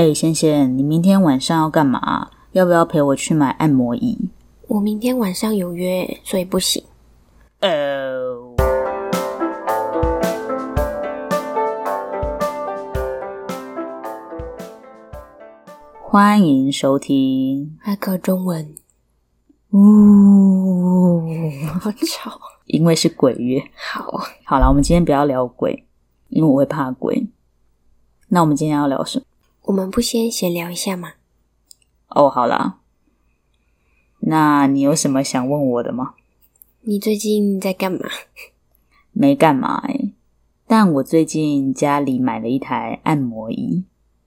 哎，仙仙，你明天晚上要干嘛？要不要陪我去买按摩椅？我明天晚上有约，所以不行。哦。欢迎收听艾克中文。呜，好吵，因为是鬼月。好，好了，我们今天不要聊鬼，因为我会怕鬼。那我们今天要聊什么？我们不先闲聊一下吗？哦，好啦。那你有什么想问我的吗？你最近在干嘛？没干嘛欸，但我最近家里买了一台按摩椅。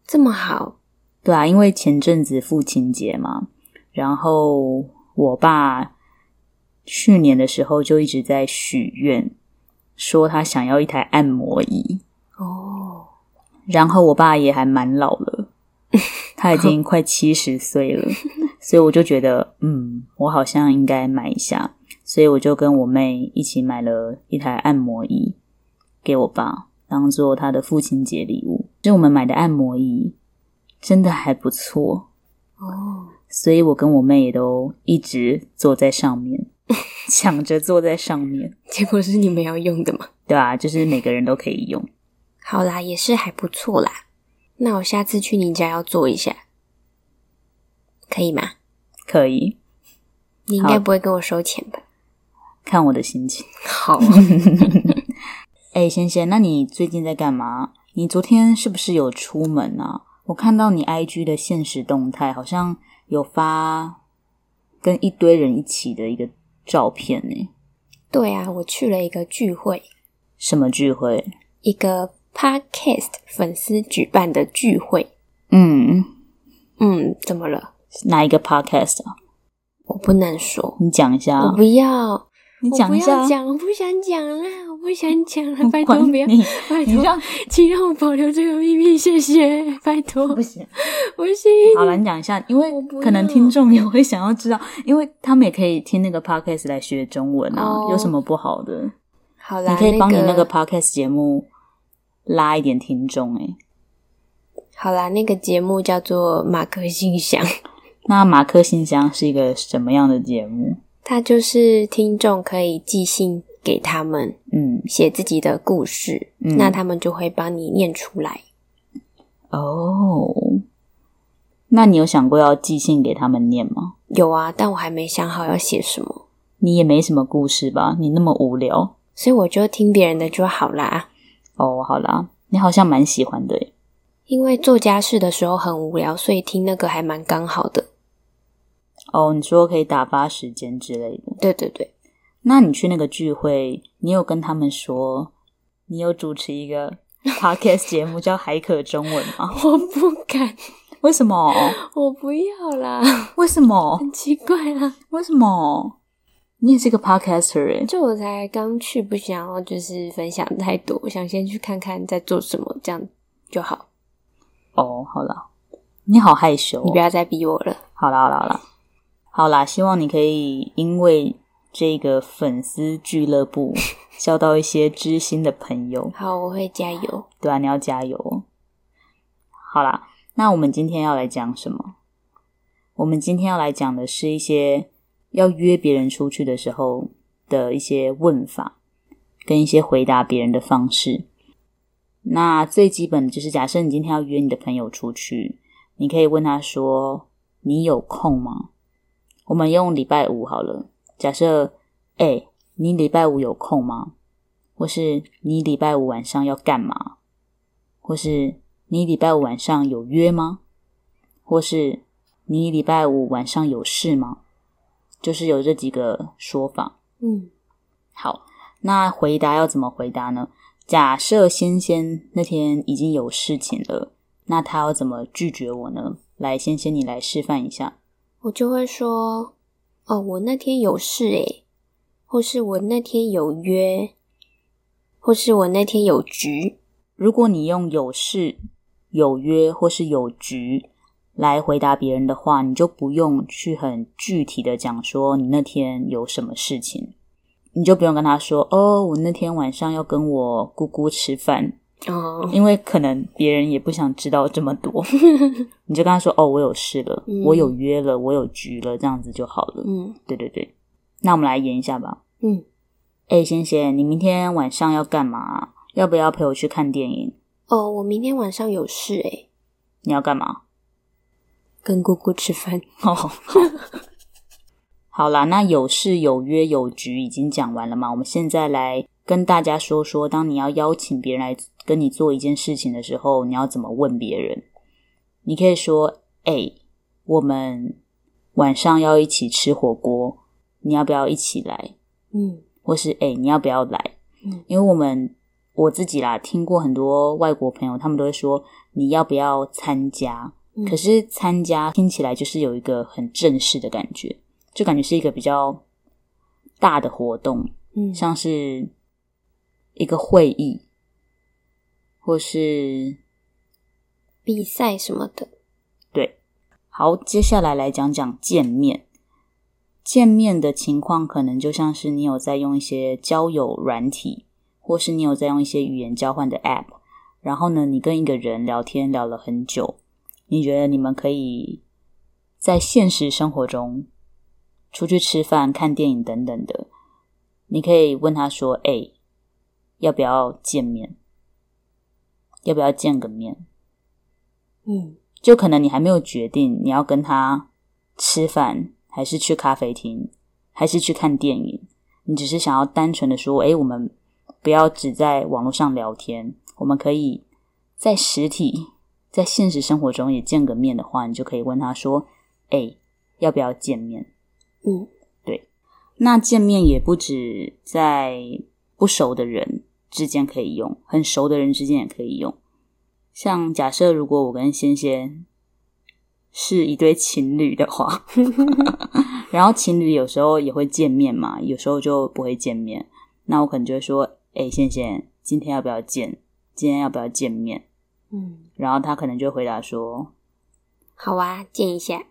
这么好？对啊，因为前阵子父亲节嘛，然后我爸去年的时候就一直在许愿，说他想要一台按摩椅。哦。然后我爸也还蛮老了，他已经快七十岁了，所以我就觉得，嗯，我好像应该买一下，所以我就跟我妹一起买了一台按摩椅给我爸，当做他的父亲节礼物。就我们买的按摩椅真的还不错哦，所以我跟我妹也都一直坐在上面，抢着坐在上面。结果是你们要用的吗？对啊，就是每个人都可以用。好啦，也是还不错啦。那我下次去你家要做一下，可以吗？可以。你应该不会跟我收钱吧？看我的心情。好。哎，仙仙，那你最近在干嘛？你昨天是不是有出门啊？我看到你 IG 的现实动态，好像有发跟一堆人一起的一个照片呢。对啊，我去了一个聚会。什么聚会？一个。Podcast 粉丝举办的聚会，嗯嗯，怎么了？哪一个 Podcast 啊？我不能说，你讲一下。我不要，你讲一下。我不要讲，我不想讲啦，我不想讲了，拜托不要，拜托，请让我保留这个秘密，谢谢，拜托。不行，不行。好了，你讲一下，因为可能听众也会想要知道，因为他们也可以听那个 Podcast 来学中文啊，oh, 有什么不好的？好啦，你可以帮你那个 Podcast 节目。拉一点听众诶。好啦，那个节目叫做马克信箱。那马克信箱是一个什么样的节目？它就是听众可以寄信给他们，嗯，写自己的故事，嗯，那他们就会帮你念出来。哦，那你有想过要寄信给他们念吗？有啊，但我还没想好要写什么。你也没什么故事吧？你那么无聊，所以我就听别人的就好啦。哦，好啦，你好像蛮喜欢的耶。因为做家事的时候很无聊，所以听那个还蛮刚好的。哦，你说可以打发时间之类的。对对对。那你去那个聚会，你有跟他们说你有主持一个 podcast 节目叫海可中文吗？我不敢。为什么？我不要啦。为什么？很奇怪啦。为什么？你也是个 podcaster 哎，就我才刚去，不想要就是分享太多，我想先去看看在做什么，这样就好。哦，好了，你好害羞哦，你不要再逼我了。好啦，好啦，好啦，好啦，希望你可以因为这个粉丝俱乐部 交到一些知心的朋友。好，我会加油。对啊，你要加油。好啦，那我们今天要来讲什么？我们今天要来讲的是一些。要约别人出去的时候的一些问法，跟一些回答别人的方式。那最基本的就是，假设你今天要约你的朋友出去，你可以问他说：“你有空吗？”我们用礼拜五好了。假设，哎，你礼拜五有空吗？或是你礼拜五晚上要干嘛？或是你礼拜五晚上有约吗？或是你礼拜五晚上有事吗？就是有这几个说法，嗯，好，那回答要怎么回答呢？假设仙仙那天已经有事情了，那他要怎么拒绝我呢？来，仙仙你来示范一下。我就会说，哦，我那天有事诶，或是我那天有约，或是我那天有局。如果你用有事、有约或是有局。来回答别人的话，你就不用去很具体的讲说你那天有什么事情，你就不用跟他说哦，我那天晚上要跟我姑姑吃饭，哦，因为可能别人也不想知道这么多，你就跟他说：“哦，我有事了，嗯、我有约了，我有局了，这样子就好了。”嗯，对对对。那我们来演一下吧。嗯，哎，仙仙，你明天晚上要干嘛？要不要陪我去看电影？哦，我明天晚上有事诶。你要干嘛？跟姑姑吃饭。哦，好。好啦，那有事有约有局已经讲完了嘛？我们现在来跟大家说说，当你要邀请别人来跟你做一件事情的时候，你要怎么问别人？你可以说：“哎，我们晚上要一起吃火锅，你要不要一起来？”嗯，或是“哎，你要不要来？”嗯，因为我们我自己啦，听过很多外国朋友，他们都会说：“你要不要参加？”嗯，可是参加听起来就是有一个很正式的感觉，就感觉是一个比较大的活动，嗯，像是一个会议。或是比赛什么的，对。好，接下来来讲讲见面。见面的情况可能就像是你有在用一些交友软体，或是你有在用一些语言交换的 App，然后呢，你跟一个人聊天聊了很久，你觉得你们可以在现实生活中出去吃饭、看电影等等的，你可以问他说：“哎，要不要见面？”要不要见个面？嗯，就可能你还没有决定你要跟他吃饭，还是去咖啡厅，还是去看电影。你只是想要单纯的说，诶，我们不要只在网络上聊天，我们可以在实体、在现实生活中也见个面的话，你就可以问他说，诶，要不要见面？嗯，对。那见面也不止在不熟的人之间可以用，很熟的人之间也可以用。像假设如果我跟仙仙是一对情侣的话，然后情侣有时候也会见面嘛，有时候就不会见面。那我可能就会说：“哎、欸，仙仙，今天要不要见？今天要不要见面？”嗯，然后他可能就回答说：“好啊，见一下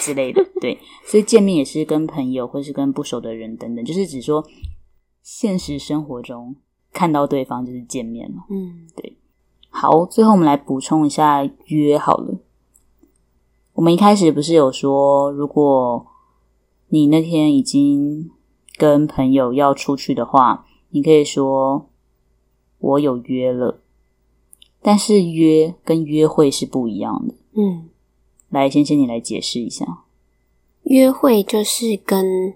之类的。”对，所以见面也是跟朋友或是跟不熟的人等等，就是只说现实生活中。看到对方就是见面了，嗯，对。好，最后我们来补充一下约好了。我们一开始不是有说，如果你那天已经跟朋友要出去的话，你可以说我有约了。但是约跟约会是不一样的。嗯，来，先生你来解释一下。约会就是跟，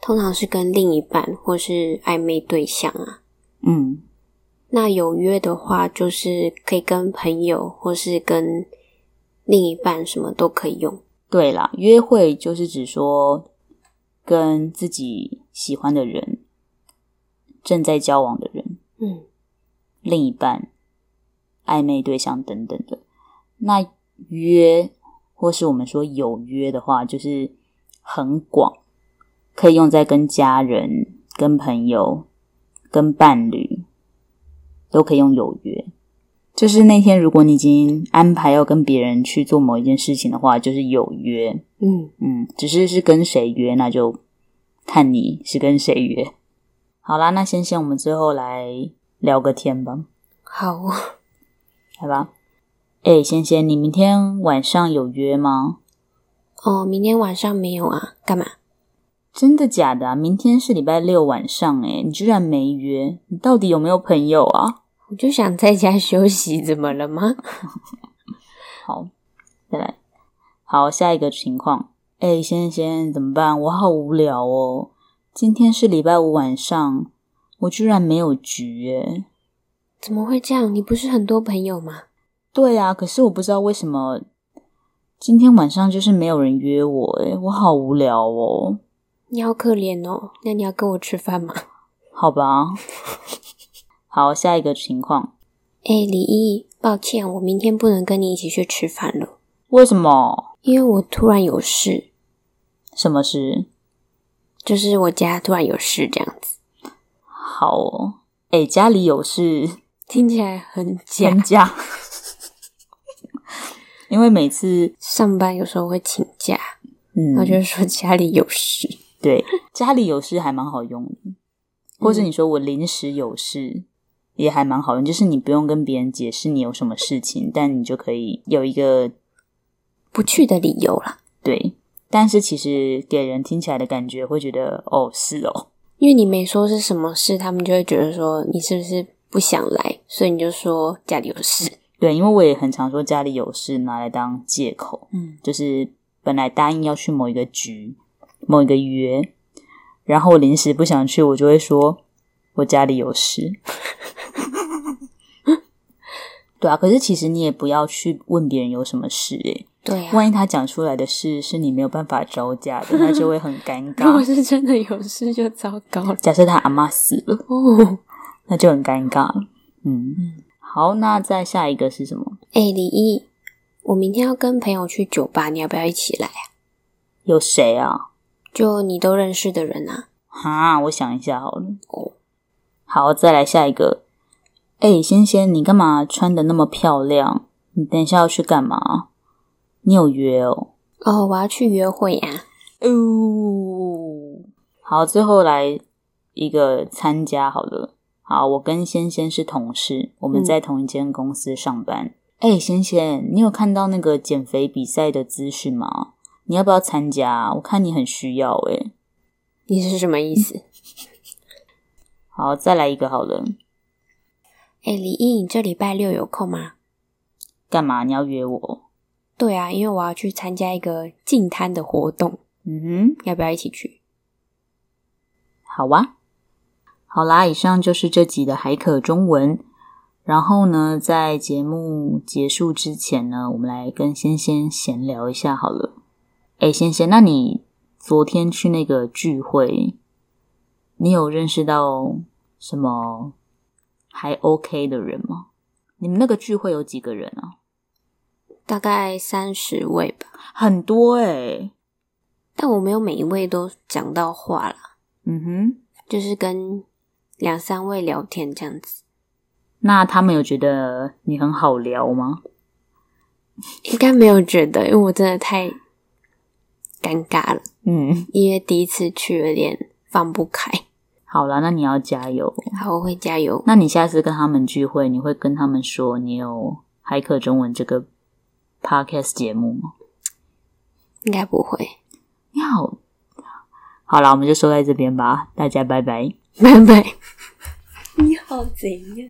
通常是跟另一半或是暧昧对象啊。嗯，那有约的话，就是可以跟朋友或是跟另一半，什么都可以用。对啦，约会就是指说跟自己喜欢的人、正在交往的人，嗯，另一半、暧昧对象等等的。那约或是我们说有约的话，就是很广，可以用在跟家人、跟朋友。跟伴侣都可以用有约，就是那天如果你已经安排要跟别人去做某一件事情的话，就是有约。嗯嗯，只是是跟谁约，那就看你是跟谁约。好啦，那先先我们最后来聊个天吧。好，来吧。哎，先先，你明天晚上有约吗？哦，明天晚上没有啊，干嘛？真的假的啊？明天是礼拜六晚上，哎，你居然没约？你到底有没有朋友啊？我就想在家休息，怎么了吗？好，再来。好，下一个情况。诶，仙仙，怎么办？我好无聊哦。今天是礼拜五晚上，我居然没有局耶。怎么会这样？你不是很多朋友吗？对啊，可是我不知道为什么今天晚上就是没有人约我，诶，我好无聊哦。你好可怜哦，那你要跟我吃饭吗？好吧，好，下一个情况。哎，李毅，抱歉，我明天不能跟你一起去吃饭了。为什么？因为我突然有事。什么事？就是我家突然有事，这样子。好哦，哎，家里有事，听起来很假。很假。因为每次上班有时候会请假，嗯，我就说家里有事。对，家里有事还蛮好用的，或者你说我临时有事，也还蛮好用，就是你不用跟别人解释你有什么事情，但你就可以有一个不去的理由啦。对，但是其实给人听起来的感觉会觉得哦，是哦，因为你没说是什么事，他们就会觉得说你是不是不想来，所以你就说家里有事。对，因为我也很常说家里有事拿来当借口，嗯，就是本来答应要去某一个局、某一个约，然后临时不想去，我就会说我家里有事。对啊，可是其实你也不要去问别人有什么事，诶对啊，万一他讲出来的事是你没有办法招架的，那就会很尴尬。如果是真的有事，就糟糕了。假设他阿妈死了，哦，那就很尴尬了。嗯嗯，好，那再下一个是什么？哎，李毅，我明天要跟朋友去酒吧，你要不要一起来啊？有谁啊？就你都认识的人啊？哈，我想一下好了。哦，好，再来下一个。哎，仙仙，你干嘛穿的那么漂亮？你等一下要去干嘛？你有约哦？哦，我要去约会呀。哦，好，最后来一个参加好了。好，我跟仙仙是同事，我们在同一间公司上班。哎、嗯，仙仙，你有看到那个减肥比赛的资讯吗？你要不要参加？我看你很需要哎。你是什么意思？好，再来一个好了。哎，李毅，你这礼拜六有空吗？干嘛？你要约我？对啊，因为我要去参加一个净滩的活动。嗯哼，要不要一起去？好哇。好啦，以上就是这集的海可中文。然后呢，在节目结束之前呢，我们来跟仙仙闲聊一下好了。哎，仙仙，那你昨天去那个聚会，你有认识到什么？还 OK 的人吗？你们那个聚会有几个人啊？大概三十位吧，很多诶、欸、但我没有每一位都讲到话啦。嗯哼，就是跟两三位聊天这样子。那他们有觉得你很好聊吗？应该没有觉得，因为我真的太尴尬了。嗯，因为第一次去有点放不开。好了，那你要加油。好，我会加油。那你下次跟他们聚会，你会跟他们说你有骇客中文这个 podcast 节目吗？应该不会。你好，好了，我们就说在这边吧。大家拜拜，拜拜。你好，怎样？